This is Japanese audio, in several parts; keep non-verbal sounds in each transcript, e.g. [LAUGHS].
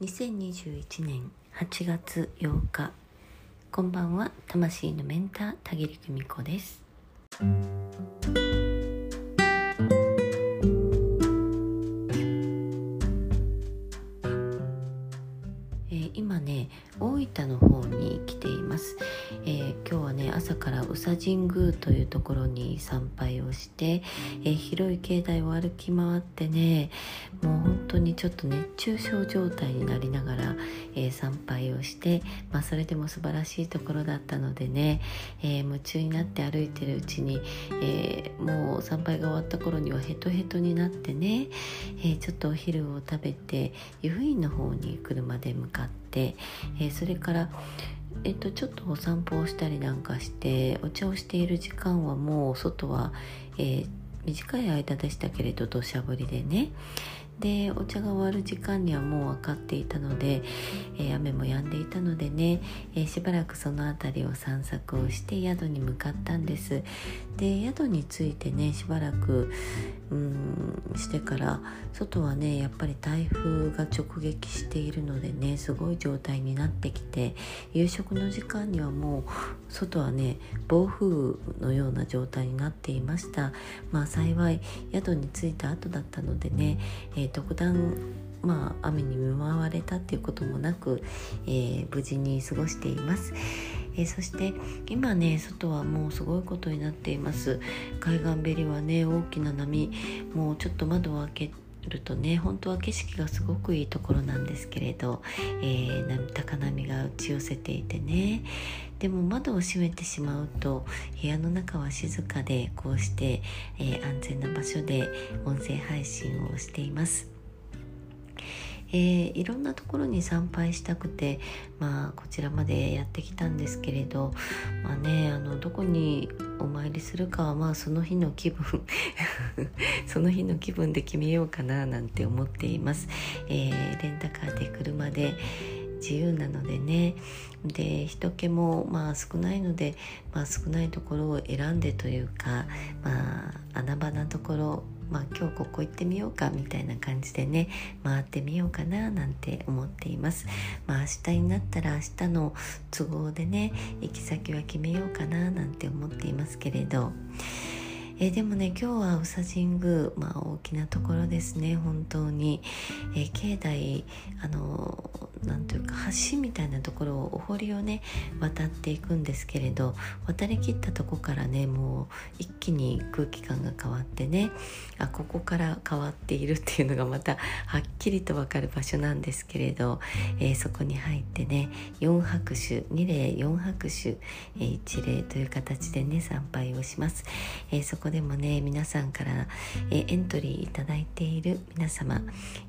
2021年8月8日こんばんは。魂のメンター田切久美子です。神宮というところに参拝をして、え広い境内を歩き回ってねもう本当にちょっと熱中症状態になりながら、え参拝をして、まあ、それでも素晴らしいところだったのでね、えー夢中になって歩いてるうちに、えもう参拝が終わった頃にはヘトヘトになってね、えちょっとお昼を食べて湯布院の方に車で向かって、えそれからえっと、ちょっとお散歩をしたりなんかしてお茶をしている時間はもう外は、えー短い間でしたけれど土砂降りでね。でお茶が終わる時間にはもう分かっていたので、えー雨も止んでいたのでね、えーしばらくその辺りを散策をして宿に向かったんです。で宿に着いてねしばらくうんしてから外はねやっぱり台風が直撃しているのでねすごい状態になってきて夕食の時間にはもう外はね暴風のような状態になっていました。まあ幸い宿に着いた後だったのでね、えー特段まあ雨に見舞われたっていうこともなく、えー無事に過ごしています、えーそして今ね外はもうすごいことになっています。海岸べりはね大きな波もうちょっと窓を開けるとね本当は景色がすごくいいところなんですけれど、えー高波が打ち寄せていてねでも窓を閉めてしまうと部屋の中は静かでこうして、えー安全な場所で音声配信をしています。えーいろんなところに参拝したくて、まあ、こちらまでやってきたんですけれど、まあね、あのどこにお参りするかは、まあ、その日の気分 [LAUGHS] その日の気分で決めようかななんて思っています。えーレンタカーで車で自由なのでねで人気もまあ少ないので、まあ、少ないところを選んでというか、まあ、穴場なところ、まあ、今日ここ行ってみようかみたいな感じでね回ってみようかななんて思っています。まあ、明日になったら明日の都合でね行き先は決めようかななんて思っていますけれど。えでもね今日は宇佐神宮、まあ、大きなところですね本当に、え境内あのなんというか橋みたいなところをお堀をね渡っていくんですけれど渡りきったとこからねもう一気に空気感が変わってねあここから変わっているっていうのがまたはっきりと分かる場所なんですけれど、えーそこに入ってね4拍手2礼4拍手、えー1礼という形でね参拝をします。えーでもね皆さんから、えエントリーいただいている皆様、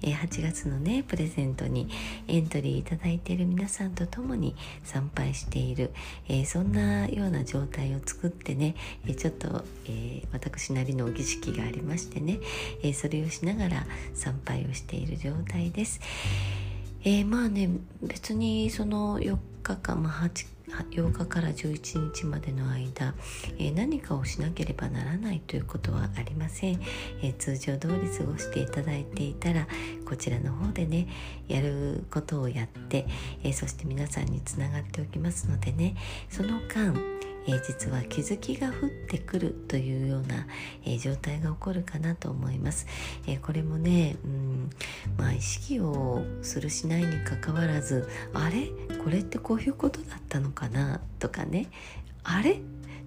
え8月のねプレゼントにエントリーいただいている皆さんと共に参拝している、えそんなような状態を作ってね、えちょっと、え私なりの儀式がありましてね、えそれをしながら参拝をしている状態です。えーまあね別にその4日間、まあ、8 8日から11日までの間、えー何かをしなければならないということはありません、えー通常通り過ごしていただいていたらこちらの方でねやることをやって、えそして皆さんにつながっておきますのでねその間えー実は気づきが降ってくるというような、えー状態が起こるかなと思います、えーこれもね、うんまあ、意識をするしないにかかわらずあれ？これってこういうことだったのかな？とかね。あれ？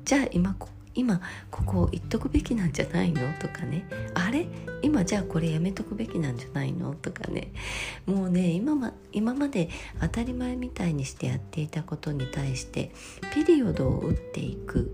じゃあ今こ今ここ言っとくべきなんじゃないの？とかね。あれ？今じゃあこれやめとくべきなんじゃないの？とかね。もうね今ま今まで当たり前みたいにしてやっていたことに対してピリオドを打っていく、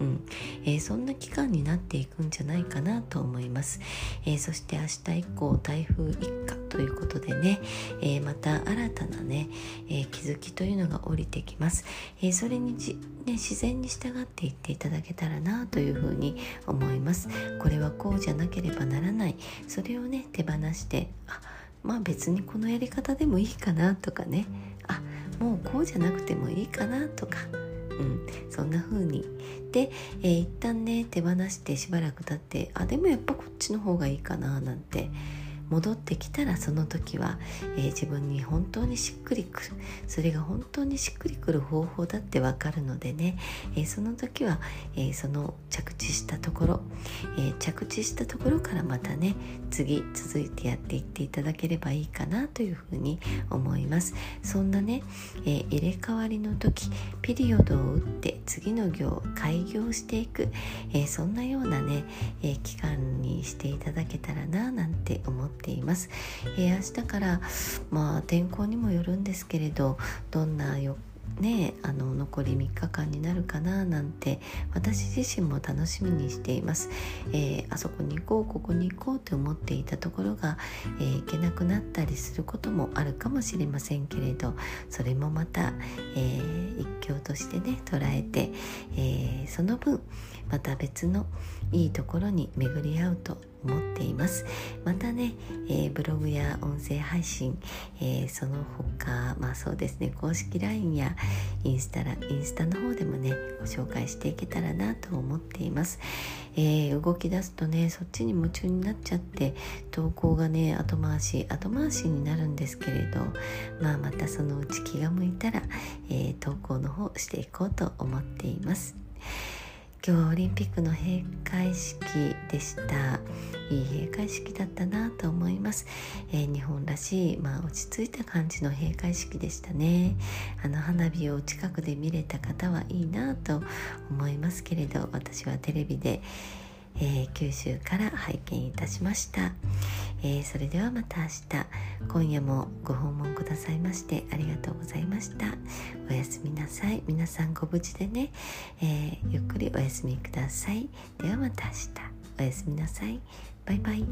うん。えーそんな期間になっていくんじゃないかなと思います、えーそして明日以降台風一過ということでね、えーまた新たなね、え気づきというのが降りてきます、えそれにじ、ね、自然に従っていっていただけたらなというふうに思います。これはこうじゃなければならない。それをね手放してあまあ別にこのやり方でもいいかなとかね。あもうこうじゃなくてもいいかなとか。うん、そんな風にで、えー一旦ね手放してしばらく経ってあでもやっぱこっちの方がいいかななんて戻ってきたらその時は、えー、自分に本当にしっくりくるそれが本当にしっくりくる方法だってわかるのでね、えー、その時は、えその着地したところ、え着地したところからまたね次続いてやっていっていただければいいかなというふうに思います。そんなね、え入れ替わりの時ピリオドを打って次の行開業していく、えそんなようなね、え期間にしていただけたらななんて思ってています、えー、明日からまあ天候にもよるんですけれどどんなねあの残り3日間になるかななんて私自身も楽しみにしています、えー、あそこに行こうここに行こうって思っていたところが、えー、行けなくなったりすることもあるかもしれませんけれどそれもまた、えー、一興としてね捉えて、えその分また別のいいところに巡り合うと思っています。またね、えー、ブログや音声配信、えー、その他まあそうですね公式 LINE やインスタラインスタの方でもねご紹介していけたらなと思っています、えー、動き出すとねそっちに夢中になっちゃって投稿がね後回し後回しになるんですけれどまあまたそのうち気が向いたら、え投稿の方していこうと思っています。今日はオリンピックの閉会式でした。いい閉会式だったなと思います、えー、日本らしい、まあ、落ち着いた感じの閉会式でしたね。あの花火を近くで見れた方はいいなと思いますけれど私はテレビでえー、九州から拝見いたしました、えー、それではまた明日。今夜もご訪問くださいましてありがとうございました。おやすみなさい。皆さんご無事でね、えー、ゆっくりお休みください。ではまた明日。おやすみなさい。バイバイ。